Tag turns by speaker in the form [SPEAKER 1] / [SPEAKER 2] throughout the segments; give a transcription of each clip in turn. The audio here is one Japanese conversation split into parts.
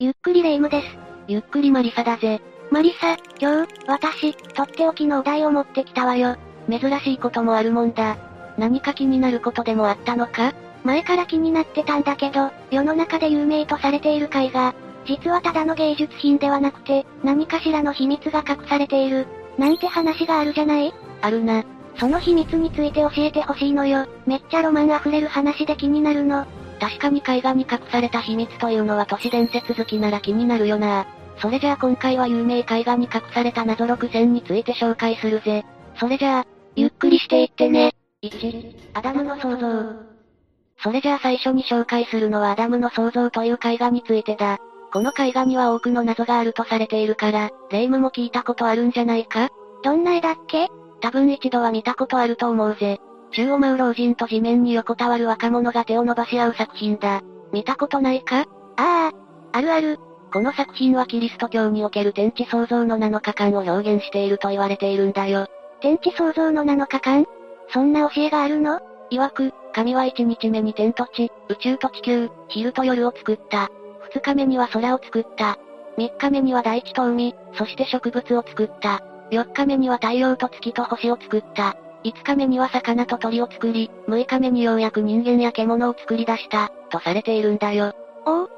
[SPEAKER 1] ゆっくりレ夢ムです。
[SPEAKER 2] ゆっくりマリサだぜ。
[SPEAKER 1] マリサ、今日、私、とっておきのお題を持ってきたわよ。
[SPEAKER 2] 珍しいこともあるもんだ。何か気になることでもあったのか？
[SPEAKER 1] 前から気になってたんだけど、世の中で有名とされている絵画、実はただの芸術品ではなくて、何かしらの秘密が隠されている、なんて話があるじゃない？
[SPEAKER 2] あるな。
[SPEAKER 1] その秘密について教えてほしいのよ。めっちゃロマン溢れる話で気になるの。
[SPEAKER 2] 確かに絵画に隠された秘密というのは都市伝説好きなら気になるよな。それじゃあ今回は有名絵画に隠された謎6選について紹介するぜ。それじゃあ、ゆっくりしていってね。1、アダムの創造。それじゃあ最初に紹介するのはアダムの創造という絵画についてだ。この絵画には多くの謎があるとされているから、霊夢も聞いたことあるんじゃないか？
[SPEAKER 1] どんな絵だっけ？
[SPEAKER 2] 多分一度は見たことあると思うぜ。宙を舞う老人と地面に横たわる若者が手を伸ばし合う作品だ。見たことないか？
[SPEAKER 1] ああ、あるある。
[SPEAKER 2] この作品はキリスト教における天地創造の7日間を表現していると言われているんだよ。
[SPEAKER 1] 天地創造の7日間？そんな教えがあるの？
[SPEAKER 2] 曰く、神は1日目に天と地、宇宙と地球、昼と夜を作った。2日目には空を作った。3日目には大地と海、そして植物を作った。4日目には太陽と月と星を作った。5日目には魚と鳥を作り、6日目にようやく人間や獣を作り出した、とされているんだよ。
[SPEAKER 1] おおっ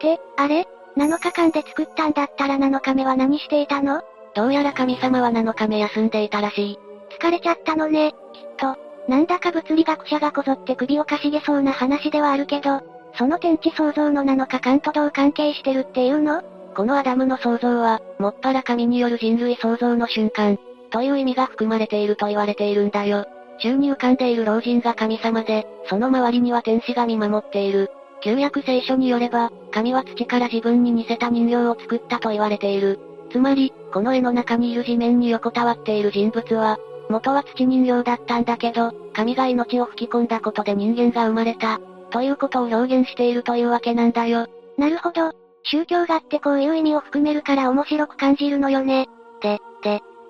[SPEAKER 1] て、あれ ?7 日間で作ったんだったら7日目は何していたの？
[SPEAKER 2] どうやら神様は7日目休んでいたらしい。
[SPEAKER 1] 疲れちゃったのね、きっと。なんだか物理学者がこぞって首をかしげそうな話ではあるけど、その天地創造の7日間とどう関係してるっていうの？
[SPEAKER 2] このアダムの創造は、もっぱら神による人類創造の瞬間、という意味が含まれていると言われているんだよ。宙に浮かんでいる老人が神様で、その周りには天使が見守っている。旧約聖書によれば、神は土から自分に似せた人形を作ったと言われている。つまり、この絵の中にいる地面に横たわっている人物は、元は土人形だったんだけど、神が命を吹き込んだことで人間が生まれた、ということを表現しているというわけなんだよ。
[SPEAKER 1] なるほど。宗教画ってこういう意味を含めるから面白く感じるのよね。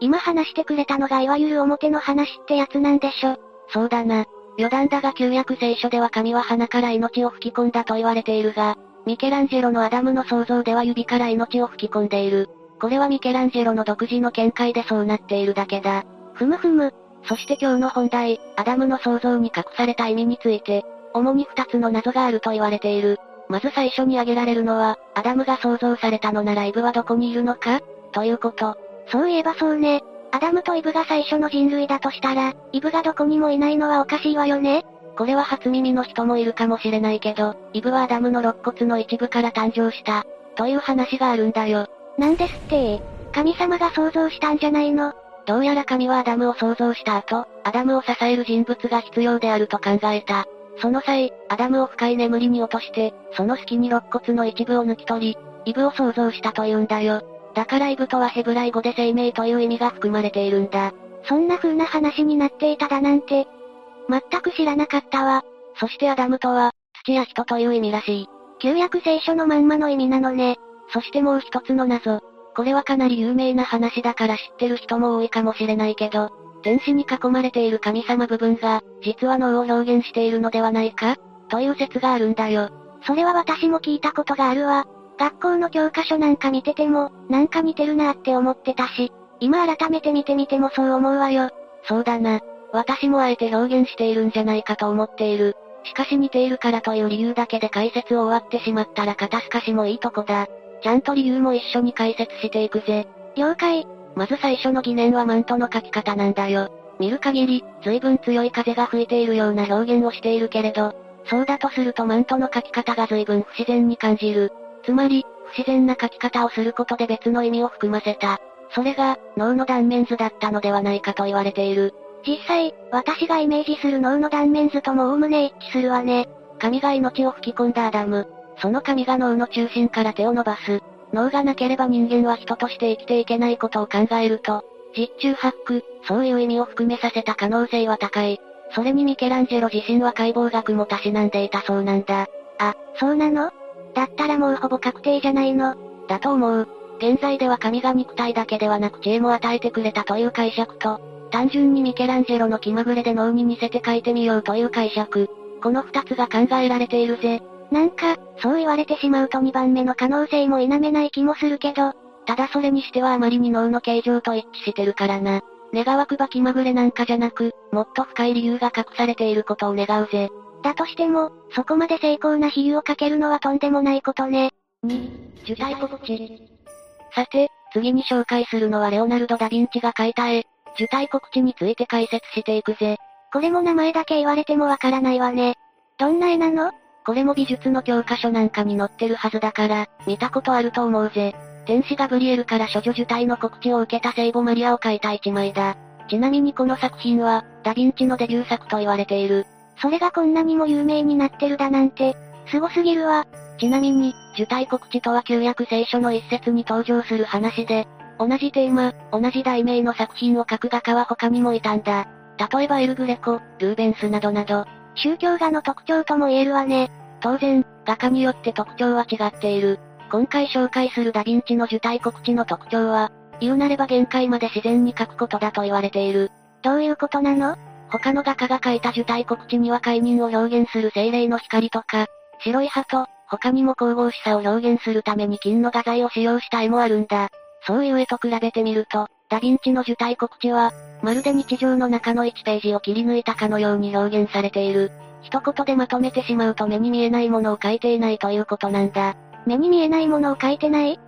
[SPEAKER 1] 今話してくれたのがいわゆる表の話ってやつなんでしょ。
[SPEAKER 2] そうだな。余談だが旧約聖書では神は鼻から命を吹き込んだと言われているが、ミケランジェロのアダムの創造では指から命を吹き込んでいる。これはミケランジェロの独自の見解でそうなっているだけだ。
[SPEAKER 1] ふむふむ。
[SPEAKER 2] そして今日の本題、アダムの創造に隠された意味について、主に二つの謎があると言われている。まず最初に挙げられるのは、アダムが創造されたのならイブはどこにいるのか？ということ。
[SPEAKER 1] そういえばそうね。アダムとイブが最初の人類だとしたら、イブがどこにもいないのはおかしいわよね。
[SPEAKER 2] これは初耳の人もいるかもしれないけど、イブはアダムの肋骨の一部から誕生した、という話があるんだよ。
[SPEAKER 1] なんですって神様が創造したんじゃないの？
[SPEAKER 2] どうやら神はアダムを創造した後、アダムを支える人物が必要であると考えた。その際、アダムを深い眠りに落として、その隙に肋骨の一部を抜き取り、イブを創造したというんだよ。だからイブとはヘブライ語で生命という意味が含まれているんだ。
[SPEAKER 1] そんな風な話になっていただなんて、全く知らなかったわ。
[SPEAKER 2] そしてアダムとは、土や人という意味らしい。
[SPEAKER 1] 旧約聖書のまんまの意味なのね。
[SPEAKER 2] そしてもう一つの謎。これはかなり有名な話だから知ってる人も多いかもしれないけど、天使に囲まれている神様部分が、実は脳を表現しているのではないか？という説があるんだよ。
[SPEAKER 1] それは私も聞いたことがあるわ。学校の教科書なんか見てても、なんか似てるなって思ってたし、今改めて見てみてもそう思うわよ。
[SPEAKER 2] そうだな。私もあえて表現しているんじゃないかと思っている。しかし似ているからという理由だけで解説を終わってしまったら肩透かしもいいとこだ。ちゃんと理由も一緒に解説していくぜ。
[SPEAKER 1] 了解。
[SPEAKER 2] まず最初の疑念はマントの書き方なんだよ。見る限り、随分強い風が吹いているような表現をしているけれど、そうだとするとマントの書き方が随分不自然に感じる。つまり、不自然な書き方をすることで別の意味を含ませた。それが、脳の断面図だったのではないかと言われている。
[SPEAKER 1] 実際、私がイメージする脳の断面図とも概ね一致するわね。
[SPEAKER 2] 神が命を吹き込んだアダム。その神が脳の中心から手を伸ばす。脳がなければ人間は人として生きていけないことを考えると、実中八九、そういう意味を含めさせた可能性は高い。それにミケランジェロ自身は解剖学もたしなんでいたそうなんだ。
[SPEAKER 1] あ、そうなの？だったらもうほぼ確定じゃないの。
[SPEAKER 2] だと思う。現在では神が肉体だけではなく知恵も与えてくれたという解釈と、単純にミケランジェロの気まぐれで脳に似せて書いてみようという解釈。この二つが考えられているぜ。
[SPEAKER 1] なんか、そう言われてしまうと2番目の可能性も否めない気もするけど、
[SPEAKER 2] ただそれにしてはあまりに脳の形状と一致してるからな。願わくば気まぐれなんかじゃなく、もっと深い理由が隠されていることを願うぜ。
[SPEAKER 1] だとしても、そこまで精巧な比喩をかけるのはとんでもないことね。
[SPEAKER 2] 2、受胎告知。さて、次に紹介するのはレオナルド・ダ・ヴィンチが描いた絵、受胎告知について解説していくぜ。
[SPEAKER 1] これも名前だけ言われてもわからないわね。どんな絵なの？
[SPEAKER 2] これも美術の教科書なんかに載ってるはずだから、見たことあると思うぜ。天使ガブリエルから処女受胎の告知を受けた聖母マリアを描いた一枚だ。ちなみにこの作品は、ダヴィンチのデビュー作と言われている。
[SPEAKER 1] それがこんなにも有名になってるだなんて、凄すぎるわ。
[SPEAKER 2] ちなみに、受胎告知とは旧約聖書の一節に登場する話で、同じテーマ、同じ題名の作品を書く画家は他にもいたんだ。例えばエルグレコ、ルーベンスなどなど。
[SPEAKER 1] 宗教画の特徴とも言えるわね。
[SPEAKER 2] 当然、画家によって特徴は違っている。今回紹介するダヴィンチの受胎告知の特徴は、言うなれば限界まで自然に書くことだと言われている。
[SPEAKER 1] どういうことなの？
[SPEAKER 2] 他の画家が書いた受胎告知には解任を表現する精霊の光とか、白い鳩、他にも神々しさを表現するために金の画材を使用した絵もあるんだ。そういう絵と比べてみると、ダヴィンチの受胎告知は、まるで日常の中の1ページを切り抜いたかのように表現されている。一言でまとめてしまうと目に見えないものを書いていないということなんだ。
[SPEAKER 1] 目に見えないものを書いてない？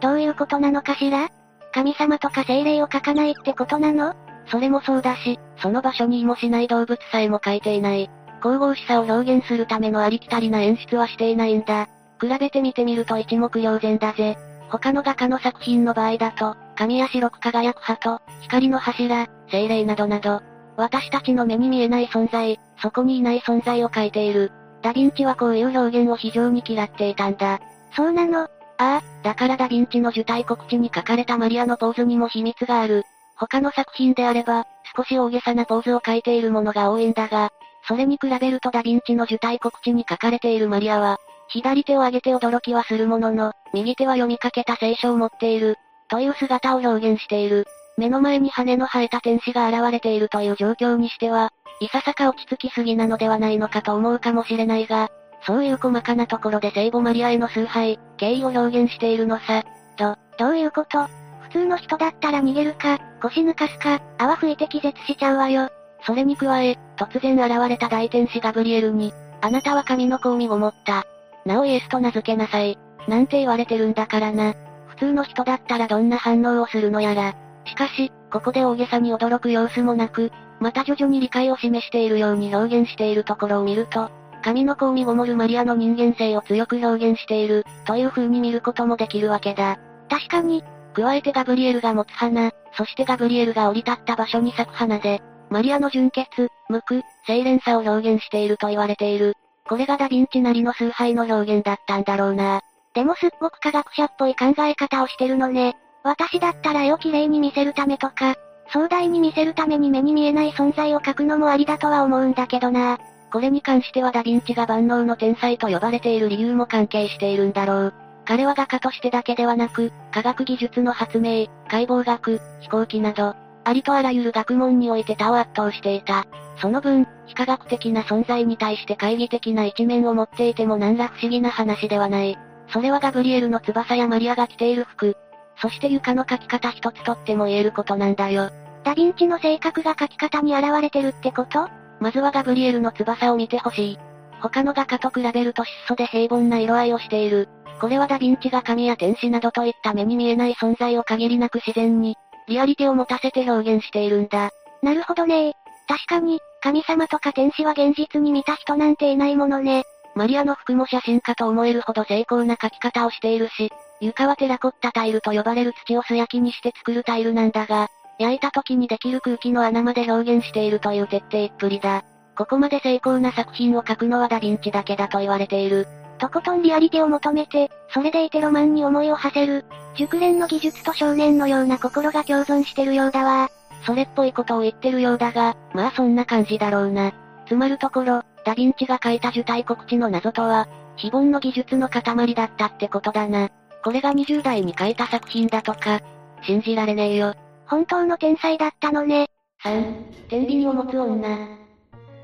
[SPEAKER 1] どういうことなのかしら？神様とか精霊を書かないってことなの？
[SPEAKER 2] それもそうだし、その場所にいもしない動物さえも書いていない。神々しさを表現するためのありきたりな演出はしていないんだ。比べてみてみると一目瞭然だぜ。他の画家の作品の場合だと、神や白く輝く鳩、光の柱、精霊などなど、私たちの目に見えない存在、そこにいない存在を描いている。ダヴィンチはこういう表現を非常に嫌っていたんだ。
[SPEAKER 1] そうなの？あ
[SPEAKER 2] あ、だからダヴィンチの受胎告知に書かれたマリアのポーズにも秘密がある。他の作品であれば、少し大げさなポーズを書いているものが多いんだが、それに比べるとダヴィンチの受胎告知に書かれているマリアは、左手を上げて驚きはするものの、右手は読みかけた聖書を持っている、という姿を表現している。目の前に羽の生えた天使が現れているという状況にしては、いささか落ち着きすぎなのではないのかと思うかもしれないが、そういう細かなところで聖母マリアへの崇拝、敬意を表現しているのさ。
[SPEAKER 1] ど、どういうこと？普通の人だったら逃げるか、腰抜かすか、泡吹いて気絶しちゃうわよ。
[SPEAKER 2] それに加え、突然現れた大天使ガブリエルに、あなたは神の子を身ごもった。なおイエスと名付けなさい。なんて言われてるんだからな。普通の人だったらどんな反応をするのやら。しかし、ここで大げさに驚く様子もなく、また徐々に理解を示しているように表現しているところを見ると、神の子を身ごもるマリアの人間性を強く表現している、という風に見ることもできるわけだ。
[SPEAKER 1] 確かに、
[SPEAKER 2] 加えてガブリエルが持つ花、そしてガブリエルが降り立った場所に咲く花で、マリアの純潔、無垢、清廉さを表現していると言われている。これがダヴィンチなりの崇拝の表現だったんだろうな。
[SPEAKER 1] でもすっごく科学者っぽい考え方をしてるのね。私だったら絵を綺麗に見せるためとか、壮大に見せるために目に見えない存在を描くのもありだとは思うんだけどな。
[SPEAKER 2] これに関してはダヴィンチが万能の天才と呼ばれている理由も関係しているんだろう。彼は画家としてだけではなく、科学技術の発明、解剖学、飛行機など、ありとあらゆる学問において他を圧倒していた。その分、非科学的な存在に対して懐疑的な一面を持っていても何ら不思議な話ではない。それはガブリエルの翼やマリアが着ている服。そして床の描き方一つとっても言えることなんだよ。
[SPEAKER 1] ダヴィンチの性格が描き方に現れてるってこと？
[SPEAKER 2] まずはガブリエルの翼を見てほしい。他の画家と比べると質素で平凡な色合いをしている。これはダヴィンチが神や天使などといった目に見えない存在を限りなく自然に、リアリティを持たせて表現しているんだ。
[SPEAKER 1] なるほどね確かに、神様とか天使は現実に見た人なんていないものね。
[SPEAKER 2] マリアの服も写真家と思えるほど精巧な描き方をしているし、床はテラコッタタイルと呼ばれる土を素焼きにして作るタイルなんだが、焼いた時にできる空気の穴まで表現しているという徹底っぷりだ。ここまで精巧な作品を描くのはダヴィンチだけだと言われている。
[SPEAKER 1] とことんリアリティを求めて、それでいてロマンに思いを馳せる。熟練の技術と少年のような心が共存してるようだわ。
[SPEAKER 2] それっぽいことを言ってるようだが、まあそんな感じだろうな。つまるところ、ダヴィンチが書いた受胎告知の謎とは、非凡の技術の塊だったってことだな。これが20代に書いた作品だとか、信じられねえよ。
[SPEAKER 1] 本当の天才だったのね。
[SPEAKER 2] 3、天秤を持つ女。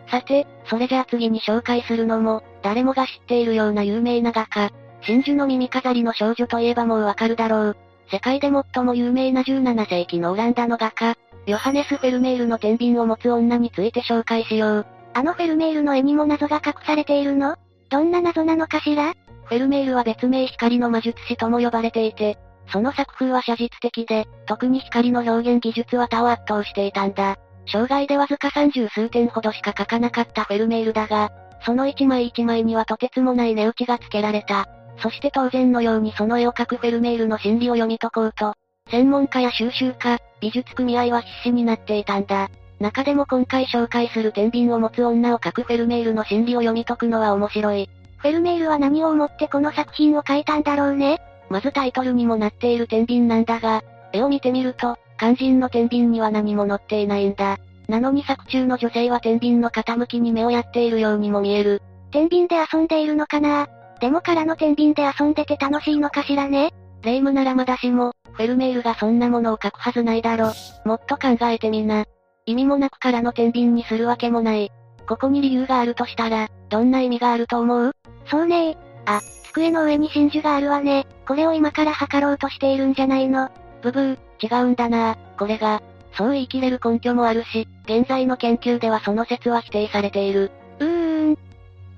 [SPEAKER 2] さて、それじゃあ次に紹介するのも、誰もが知っているような有名な画家。真珠の耳飾りの少女といえばもうわかるだろう。世界で最も有名な17世紀のオランダの画家、ヨハネス・フェルメールの天秤を持つ女について紹介しよう。
[SPEAKER 1] あのフェルメールの絵にも謎が隠されているの？どんな謎なのかしら？
[SPEAKER 2] フェルメールは別名光の魔術師とも呼ばれていて、その作風は写実的で、特に光の表現技術は他を圧倒していたんだ。生涯でわずか三十数点ほどしか描かなかったフェルメールだが、その一枚一枚にはとてつもない値打ちがつけられた。そして当然のようにその絵を描くフェルメールの心理を読み解こうと、専門家や収集家、美術組合は必死になっていたんだ。中でも今回紹介する天秤を持つ女を描くフェルメールの心理を読み解くのは面白い。
[SPEAKER 1] フェルメールは何を思ってこの作品を描いたんだろうね？
[SPEAKER 2] まずタイトルにもなっている天秤なんだが、絵を見てみると、肝心の天秤には何も載っていないんだ。なのに作中の女性は天秤の傾きに目をやっているようにも見える。
[SPEAKER 1] 天秤で遊んでいるのかな？でも空の天秤で遊んでて楽しいのかしらね？
[SPEAKER 2] 霊夢ならまだしも、フェルメールがそんなものを書くはずないだろ。もっと考えてみな。意味もなく空の天秤にするわけもない。ここに理由があるとしたら、どんな意味があると思う？
[SPEAKER 1] そうねあ、机の上に真珠があるわね。これを今から測ろうとしているんじゃないの？
[SPEAKER 2] ブブー、違うんだなこれが。そう言い切れる根拠もあるし、現在の研究ではその説は否定されている。
[SPEAKER 1] うーん。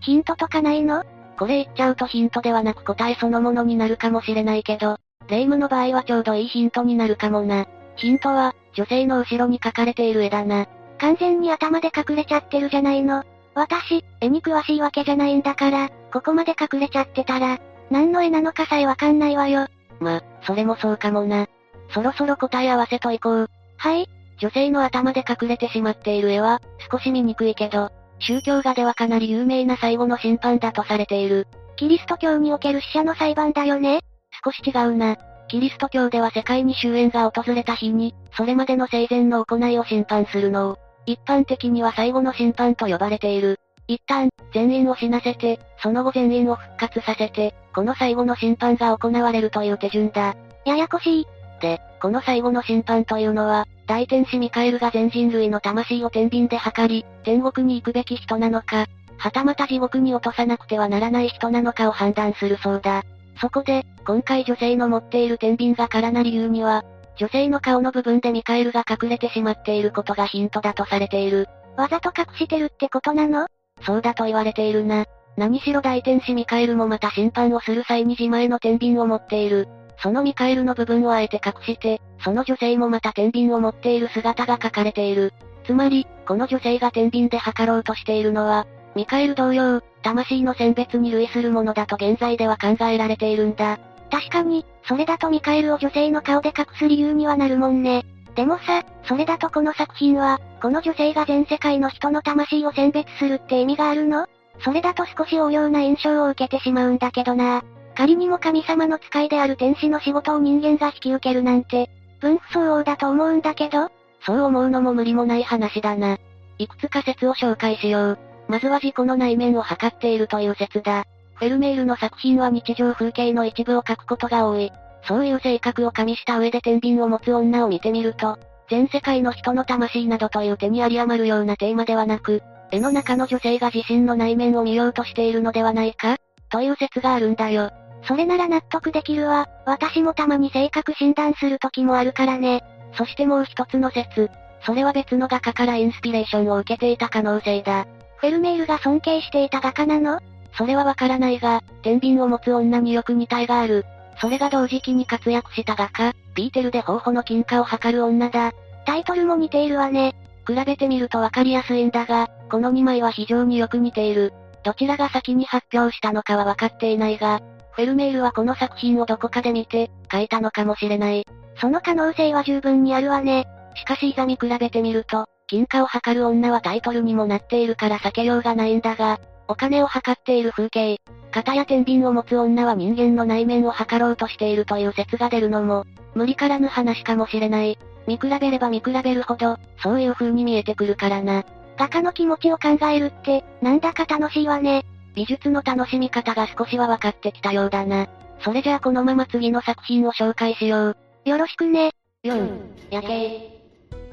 [SPEAKER 1] ヒントとかないの？
[SPEAKER 2] これ言っちゃうとヒントではなく答えそのものになるかもしれないけど、霊夢の場合はちょうどいいヒントになるかもな。ヒントは、女性の後ろに描かれている絵だな。
[SPEAKER 1] 完全に頭で隠れちゃってるじゃないの。私、絵に詳しいわけじゃないんだから、ここまで隠れちゃってたら、何の絵なのかさえわかんないわよ。
[SPEAKER 2] ま、それもそうかもな。そろそろ答え合わせといこう。
[SPEAKER 1] はい
[SPEAKER 2] 女性の頭で隠れてしまっている絵は、少し見にくいけど、宗教画ではかなり有名な最後の審判だとされている。
[SPEAKER 1] キリスト教における死者の裁判だよね？
[SPEAKER 2] 少し違うな。キリスト教では世界に終焉が訪れた日に、それまでの生前の行いを審判するのを、一般的には最後の審判と呼ばれている。一旦、全員を死なせて、その後全員を復活させて、この最後の審判が行われるという手順だ。
[SPEAKER 1] ややこしい。
[SPEAKER 2] で、この最後の審判というのは、大天使ミカエルが全人類の魂を天秤で測り、天国に行くべき人なのか、はたまた地獄に落とさなくてはならない人なのかを判断するそうだ。そこで、今回女性の持っている天秤が空な理由には、女性の顔の部分でミカエルが隠れてしまっていることがヒントだとされている。
[SPEAKER 1] わざと隠してるってことなの？
[SPEAKER 2] そうだと言われているな。何しろ大天使ミカエルもまた審判をする際に自前の天秤を持っている。そのミカエルの部分をあえて隠して、その女性もまた天秤を持っている姿が書かれている。つまり、この女性が天秤で測ろうとしているのは、ミカエル同様、魂の選別に類するものだと現在では考えられているんだ。
[SPEAKER 1] 確かに、それだとミカエルを女性の顔で隠す理由にはなるもんね。でもさ、それだとこの作品は、この女性が全世界の人の魂を選別するって意味があるの？それだと少し応用な印象を受けてしまうんだけどな。仮にも神様の使いである天使の仕事を人間が引き受けるなんて、分不相応だと思うんだけど
[SPEAKER 2] そう思うのも無理もない話だな。いくつか説を紹介しよう。まずは自己の内面を測っているという説だ。フェルメールの作品は日常風景の一部を描くことが多い。そういう性格を加味した上で天秤を持つ女を見てみると、全世界の人の魂などという手に有り余るようなテーマではなく、絵の中の女性が自身の内面を見ようとしているのではないかという説があるんだよ。
[SPEAKER 1] それなら納得できるわ。私もたまに性格診断する時もあるからね。
[SPEAKER 2] そしてもう一つの説。それは別の画家からインスピレーションを受けていた可能性だ。
[SPEAKER 1] フェルメールが尊敬していた画家なの？
[SPEAKER 2] それはわからないが、天秤を持つ女によく似た絵がある。それが同時期に活躍した画家、ピーテルで頬の金貨を測る女だ。
[SPEAKER 1] タイトルも似ているわね。
[SPEAKER 2] 比べてみるとわかりやすいんだが、この2枚は非常によく似ている。どちらが先に発表したのかはわかっていないが、フェルメールはこの作品をどこかで見て、書いたのかもしれない。
[SPEAKER 1] その可能性は十分にあるわね。
[SPEAKER 2] しかしいざ見比べてみると、金貨を測る女はタイトルにもなっているから避けようがないんだが、お金を測っている風景、型や天秤を持つ女は人間の内面を測ろうとしているという説が出るのも、無理からぬ話かもしれない。見比べれば見比べるほど、そういう風に見えてくるからな。
[SPEAKER 1] 画家の気持ちを考えるって、なんだか楽しいわね。
[SPEAKER 2] 美術の楽しみ方が少しは分かってきたようだな。それじゃあこのまま次の作品を紹介しよう。
[SPEAKER 1] よろしくね。
[SPEAKER 2] よん、やけー。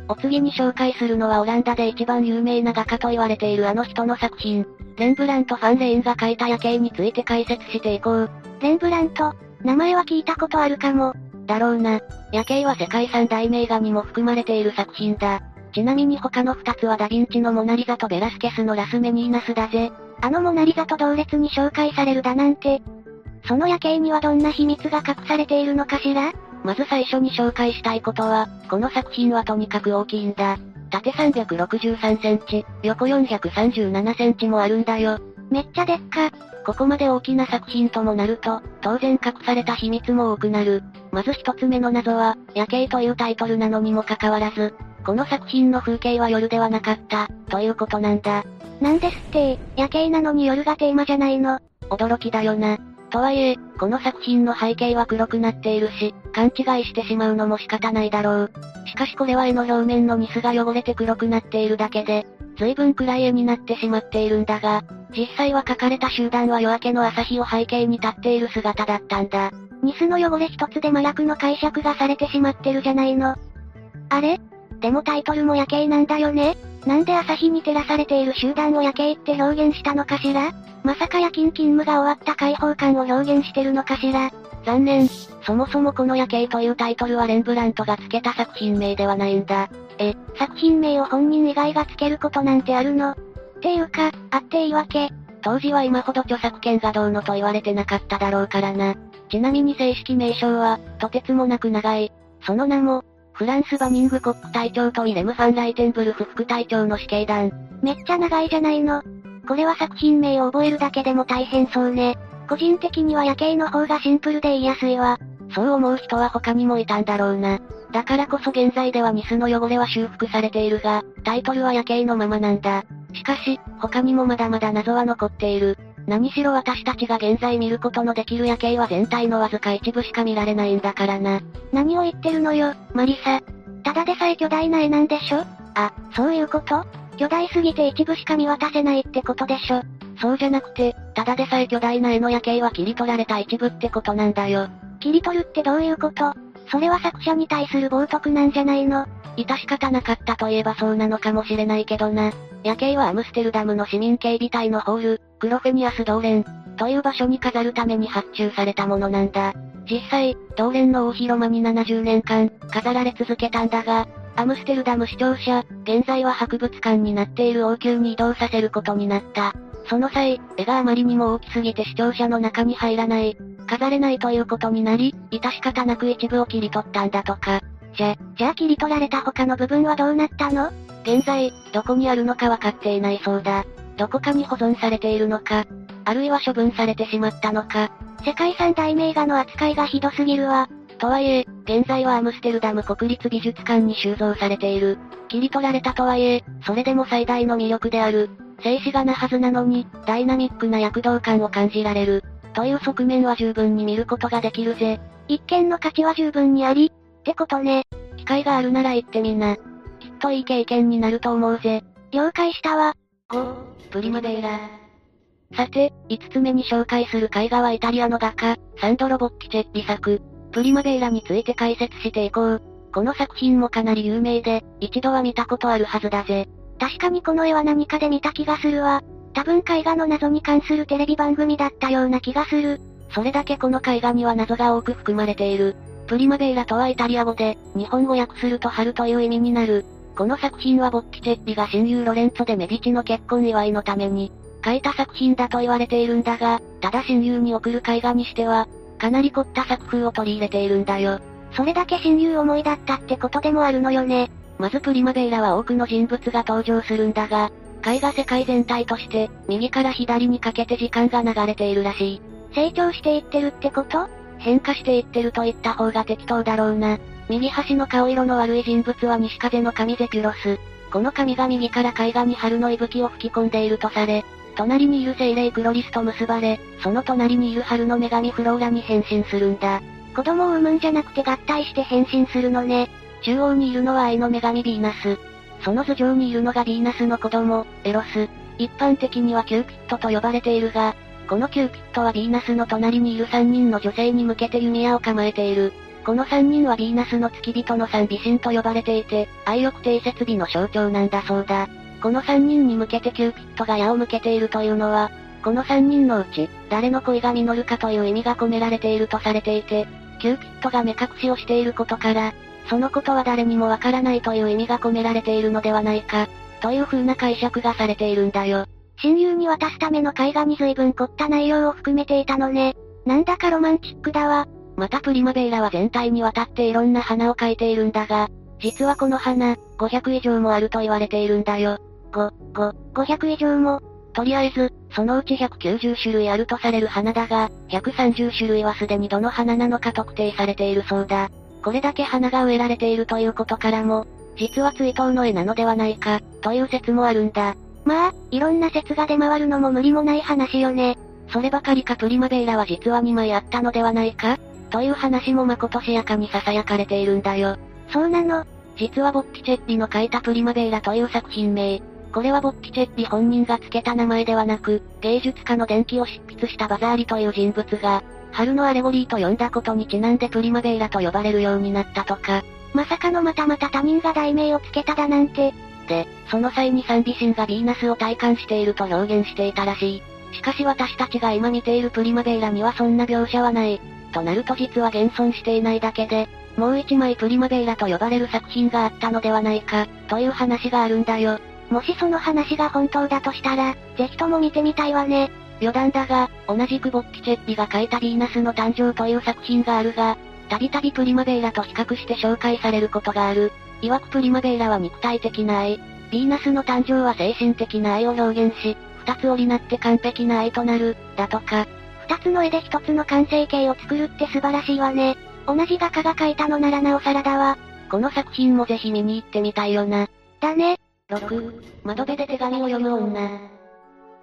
[SPEAKER 2] お次に紹介するのはオランダで一番有名な画家と言われているあの人の作品。レンブラント・ファン・レインが描いた夜景について解説していこう。
[SPEAKER 1] レンブラント、名前は聞いたことあるかも。
[SPEAKER 2] だろうな。夜景は世界三大名画にも含まれている作品だ。ちなみに他の二つはダヴィンチのモナリザとベラスケスのラスメニーナスだぜ。
[SPEAKER 1] あのモナリザと同列に紹介されるだなんて。その夜景にはどんな秘密が隠されているのかしら？
[SPEAKER 2] まず最初に紹介したいことは、この作品はとにかく大きいんだ。縦363センチ、横437センチもあるんだよ。
[SPEAKER 1] めっちゃでっか。
[SPEAKER 2] ここまで大きな作品ともなると、当然隠された秘密も多くなる。まず一つ目の謎は、夜景というタイトルなのにもかかわらず、この作品の風景は夜ではなかった、ということなんだ。
[SPEAKER 1] なんですって、夜景なのに夜がテーマじゃないの。
[SPEAKER 2] 驚きだよな。とはいえ、この作品の背景は黒くなっているし、勘違いしてしまうのも仕方ないだろう。しかしこれは絵の表面のニスが汚れて黒くなっているだけで、随分暗い絵になってしまっているんだが、実際は描かれた集団は夜明けの朝日を背景に立っている姿だったんだ。
[SPEAKER 1] ニスの汚れ一つで麻薬の解釈がされてしまってるじゃないの。あれ？でもタイトルも夜景なんだよねなんで朝日に照らされている集団を夜景って表現したのかしら？まさか夜勤勤務が終わった解放感を表現してるのかしら？
[SPEAKER 2] 残念。そもそもこの夜景というタイトルはレンブラントが付けた作品名ではないんだ。
[SPEAKER 1] え、作品名を本人以外が付けることなんてあるの？っていうか、あって言い訳。
[SPEAKER 2] 当時は今ほど著作権がどうのと言われてなかっただろうからな。ちなみに正式名称は、とてつもなく長い。その名も、フランスバニングコック隊長とイレム・ファン・ライテンブルフ副隊長の死刑団。
[SPEAKER 1] めっちゃ長いじゃないの。これは作品名を覚えるだけでも大変そうね。個人的には夜景の方がシンプルで言いやすいわ。
[SPEAKER 2] そう思う人は他にもいたんだろうな。だからこそ現在ではニスの汚れは修復されているが、タイトルは夜景のままなんだ。しかし、他にもまだまだ謎は残っている。何しろ私たちが現在見ることのできる夜景は全体のわずか一部しか見られないんだからな。
[SPEAKER 1] 何を言ってるのよ、マリサ。ただでさえ巨大な絵なんでしょ？あ、そういうこと？巨大すぎて一部しか見渡せないってことでしょ？
[SPEAKER 2] そうじゃなくて、ただでさえ巨大な絵の夜景は切り取られた一部ってことなんだよ。
[SPEAKER 1] 切り取るってどういうこと？それは作者に対する冒涜なんじゃないの？
[SPEAKER 2] 致し方なかったといえばそうなのかもしれないけどな。夜景はアムステルダムの市民警備隊のホール、クロフェニアス同連、という場所に飾るために発注されたものなんだ。実際、同連の大広間に70年間、飾られ続けたんだが、アムステルダム市庁舎、現在は博物館になっている王宮に移動させることになった。その際、絵があまりにも大きすぎて視聴者の中に入らない、飾れないということになり、致し方なく一部を切り取ったんだとか。
[SPEAKER 1] じゃ、じゃあ切り取られた他の部分はどうなったの？
[SPEAKER 2] 現在、どこにあるのかわかっていないそうだ。どこかに保存されているのか、あるいは処分されてしまったのか。
[SPEAKER 1] 世界三大名画の扱いがひどすぎるわ。
[SPEAKER 2] とはいえ、現在はアムステルダム国立美術館に収蔵されている。切り取られたとはいえ、それでも最大の魅力である。静止画なはずなのに、ダイナミックな躍動感を感じられる。という側面は十分に見ることができるぜ。
[SPEAKER 1] 一見の価値は十分にあり、ってことね。
[SPEAKER 2] 機会があるなら行ってみな。きっといい経験になると思うぜ。
[SPEAKER 1] 了解したわ。
[SPEAKER 2] 5、プリマデイラ。さて、5つ目に紹介する絵画はイタリアの画家、サンドロ・ボッキチェッリ作、プリマデイラについて解説していこう。この作品もかなり有名で、一度は見たことあるはずだぜ。
[SPEAKER 1] 確かにこの絵は何かで見た気がするわ。多分絵画の謎に関するテレビ番組だったような気がする。
[SPEAKER 2] それだけこの絵画には謎が多く含まれている。プリマベイラとはイタリア語で、日本語訳すると春という意味になる。この作品はボッキチェッリが親友ロレンツォでメディチの結婚祝いのために、描いた作品だと言われているんだが、ただ親友に送る絵画にしては、かなり凝った作風を取り入れているんだよ。
[SPEAKER 1] それだけ親友思いだったってことでもあるのよね。
[SPEAKER 2] まずプリマベイラは多くの人物が登場するんだが、絵画世界全体として、右から左にかけて時間が流れているらしい。
[SPEAKER 1] 成長していってるってこと？
[SPEAKER 2] 変化していってると言った方が適当だろうな。右端の顔色の悪い人物は西風の神ゼピュロス。この神が右から絵画に春の息吹を吹き込んでいるとされ、隣にいる精霊クロリスと結ばれ、その隣にいる春の女神フローラに変身するんだ。
[SPEAKER 1] 子供を産むんじゃなくて合体して変身するのね。
[SPEAKER 2] 中央にいるのは愛の女神ヴィーナス。その頭上にいるのがヴィーナスの子供、エロス。一般的にはキューピットと呼ばれているが、このキューピットはヴィーナスの隣にいる3人の女性に向けて弓矢を構えている。この3人はヴィーナスの付き人の三美神と呼ばれていて、愛、欲、貞節、美の象徴なんだそうだ。この3人に向けてキューピッドが矢を向けているというのは、この3人のうち、誰の恋が実るかという意味が込められているとされていて、キューピッドが目隠しをしていることから、そのことは誰にもわからないという意味が込められているのではないか、という風な解釈がされているんだよ。
[SPEAKER 1] 親友に渡すための絵画に随分凝った内容を含めていたのね。なんだかロマンチックだわ。
[SPEAKER 2] またプリマベーラは全体にわたっていろんな花を描いているんだが、実はこの花、500以上もあると言われているんだよ。
[SPEAKER 1] 5、5、500以上も。
[SPEAKER 2] とりあえず、そのうち190種類あるとされる花だが、130種類はすでにどの花なのか特定されているそうだ。これだけ花が植えられているということからも、実は追悼の絵なのではないか、という説もあるんだ。
[SPEAKER 1] まあ、いろんな説が出回るのも無理もない話よね。
[SPEAKER 2] そればかりかプリマベーラは実は2枚あったのではないかという話もまことしやかに囁かれているんだよ。
[SPEAKER 1] そうなの
[SPEAKER 2] 実はボッキチェッリの書いたプリマベーラという作品名。これはボッキチェッリ本人が付けた名前ではなく、芸術家の伝記を執筆したバザーリという人物が、春のアレゴリーと呼んだことにちなんでプリマベーラと呼ばれるようになったとか。
[SPEAKER 1] まさかのまたまた他人が題名を付けただなんて。
[SPEAKER 2] で、その際に賛美神がヴィーナスを体感していると表現していたらしい。しかし私たちが今見ているプリマベーラにはそんな描写はない。となると実は現存していないだけで、もう一枚プリマベーラと呼ばれる作品があったのではないか、という話があるんだよ。
[SPEAKER 1] もしその話が本当だとしたら、ぜひとも見てみたいわね。
[SPEAKER 2] 余談だが、同じくボッキチェッピが書いたヴィーナスの誕生という作品があるが、たびたびプリマベーラと比較して紹介されることがある。曰くプリマベーラは肉体的な愛。ヴィーナスの誕生は精神的な愛を表現し、二つ折りなって完璧な愛となる、だとか。
[SPEAKER 1] 二つの絵で一つの完成形を作るって素晴らしいわね。同じ画家が描いたのならなおさらだわ。
[SPEAKER 2] この作品もぜひ見に行ってみたいよな。
[SPEAKER 1] だね。
[SPEAKER 2] 6、窓辺で手紙を読む女。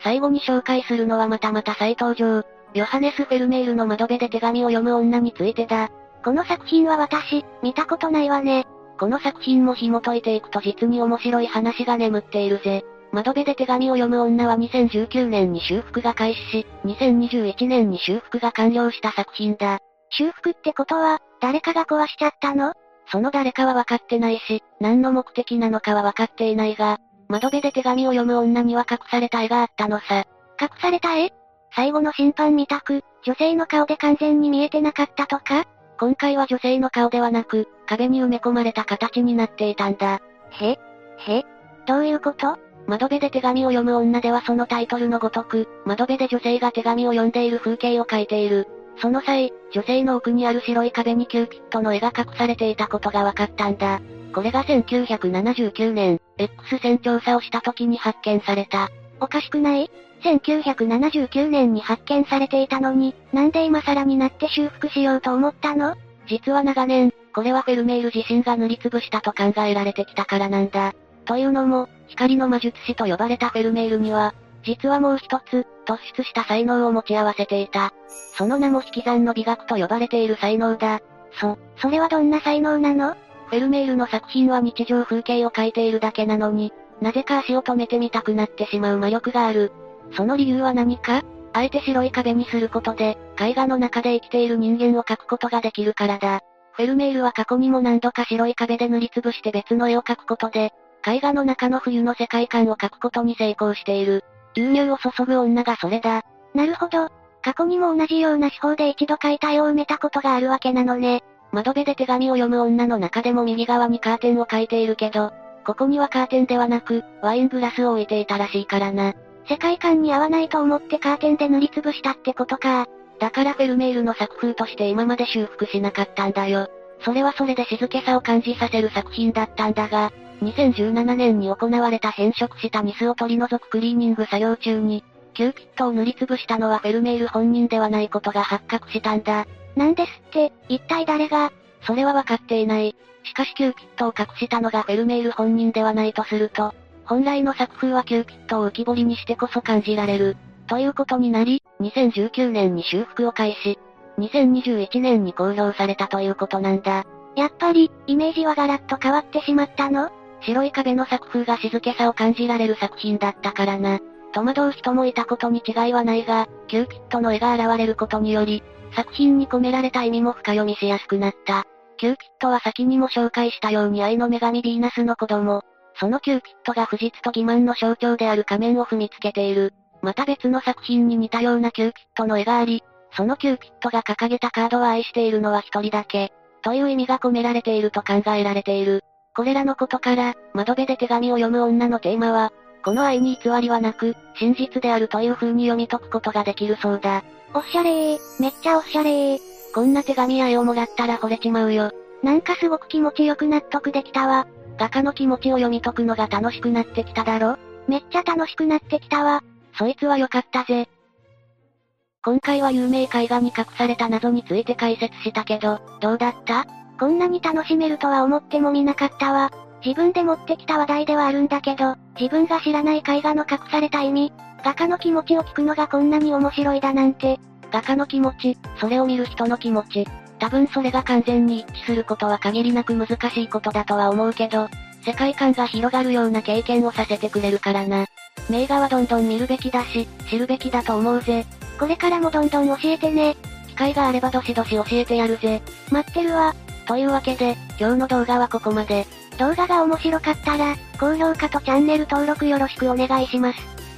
[SPEAKER 2] 最後に紹介するのはまたまた再登場。ヨハネス・フェルメールの窓辺で手紙を読む女についてだ。
[SPEAKER 1] この作品は私、見たことないわね。
[SPEAKER 2] この作品も紐解いていくと実に面白い話が眠っているぜ。窓辺で手紙を読む女は2019年に修復が開始し、2021年に修復が完了した作品だ。
[SPEAKER 1] 修復ってことは、誰かが壊しちゃったの？
[SPEAKER 2] その誰かは分かってないし、何の目的なのかは分かっていないが、窓辺で手紙を読む女には隠された絵があったのさ。
[SPEAKER 1] 隠された絵最後の審判みたく、女性の顔で完全に見えてなかったとか？
[SPEAKER 2] 今回は女性の顔ではなく、壁に埋め込まれた形になっていたんだ。
[SPEAKER 1] へへどういうこと？
[SPEAKER 2] 窓辺で手紙を読む女ではそのタイトルのごとく、窓辺で女性が手紙を読んでいる風景を描いている。その際、女性の奥にある白い壁にキューピッドの絵が隠されていたことが分かったんだ。これが1979年、X 線調査をした時に発見された。
[SPEAKER 1] おかしくない ?1979 年に発見されていたのに、なんで今更になって修復しようと思ったの？
[SPEAKER 2] 実は長年、これはフェルメール自身が塗りつぶしたと考えられてきたからなんだ。というのも、光の魔術師と呼ばれたフェルメールには、実はもう一つ、突出した才能を持ち合わせていた。その名も引き算の美学と呼ばれている才能だ。
[SPEAKER 1] そ、それはどんな才能なの？
[SPEAKER 2] フェルメールの作品は日常風景を描いているだけなのに、なぜか足を止めてみたくなってしまう魔力がある。その理由は何か？あえて白い壁にすることで、絵画の中で生きている人間を描くことができるからだ。フェルメールは過去にも何度か白い壁で塗りつぶして別の絵を描くことで、絵画の中の冬の世界観を描くことに成功している。牛乳を注ぐ女がそれだ。
[SPEAKER 1] なるほど。過去にも同じような手法で一度描いた絵を埋めたことがあるわけなのね。
[SPEAKER 2] 窓辺で手紙を読む女の中でも右側にカーテンを描いているけど、ここにはカーテンではなく、ワイングラスを置いていたらしいからな。
[SPEAKER 1] 世界観に合わないと思ってカーテンで塗りつぶしたってことか。
[SPEAKER 2] だからフェルメールの作風として今まで修復しなかったんだよ。それはそれで静けさを感じさせる作品だったんだが、2017年に行われた変色したニスを取り除くクリーニング作業中に、キューピットを塗りつぶしたのはフェルメール本人ではないことが発覚したんだ。
[SPEAKER 1] なんですって、一体誰が？
[SPEAKER 2] それはわかっていない。しかしキューピットを隠したのがフェルメール本人ではないとすると、本来の作風はキューピットを浮き彫りにしてこそ感じられる。ということになり、2019年に修復を開始。2021年に公表されたということなんだ。
[SPEAKER 1] やっぱり、イメージはガラッと変わってしまったの？
[SPEAKER 2] 白い壁の作風が静けさを感じられる作品だったからな。戸惑う人もいたことに違いはないが、キューピットの絵が現れることにより、作品に込められた意味も深読みしやすくなった。キューピットは先にも紹介したように愛の女神ヴィーナスの子供。そのキューピットが不実と欺瞞の象徴である仮面を踏みつけている。また別の作品に似たようなキューピットの絵があり、そのキューピットが掲げたカードは愛しているのは一人だけ。という意味が込められていると考えられている。これらのことから、窓辺で手紙を読む女のテーマは、この愛に偽りはなく、真実であるという風に読み解くことができるそうだ。
[SPEAKER 1] おしゃれー、めっちゃおしゃれー。
[SPEAKER 2] こんな手紙や絵をもらったら惚れちまうよ。
[SPEAKER 1] なんかすごく気持ちよく納得できたわ。
[SPEAKER 2] 画家の気持ちを読み解くのが楽しくなってきただろ？
[SPEAKER 1] めっちゃ楽しくなってきたわ。
[SPEAKER 2] そいつは良かったぜ。今回は有名絵画に隠された謎について解説したけど、どうだった？
[SPEAKER 1] こんなに楽しめるとは思ってもみなかったわ。自分で持ってきた話題ではあるんだけど、自分が知らない絵画の隠された意味、画家の気持ちを聞くのがこんなに面白いだなんて。
[SPEAKER 2] 画家の気持ち、それを見る人の気持ち。多分それが完全に一致することは限りなく難しいことだとは思うけど、世界観が広がるような経験をさせてくれるからな。名画はどんどん見るべきだし、知るべきだと思うぜ。
[SPEAKER 1] これからもどんどん教えてね。
[SPEAKER 2] 機会があればどしどし教えてやるぜ。
[SPEAKER 1] 待ってるわ。
[SPEAKER 2] というわけで、今日の動画はここまで。
[SPEAKER 1] 動画が面白かったら、高評価とチャンネル登録よろしくお願いします。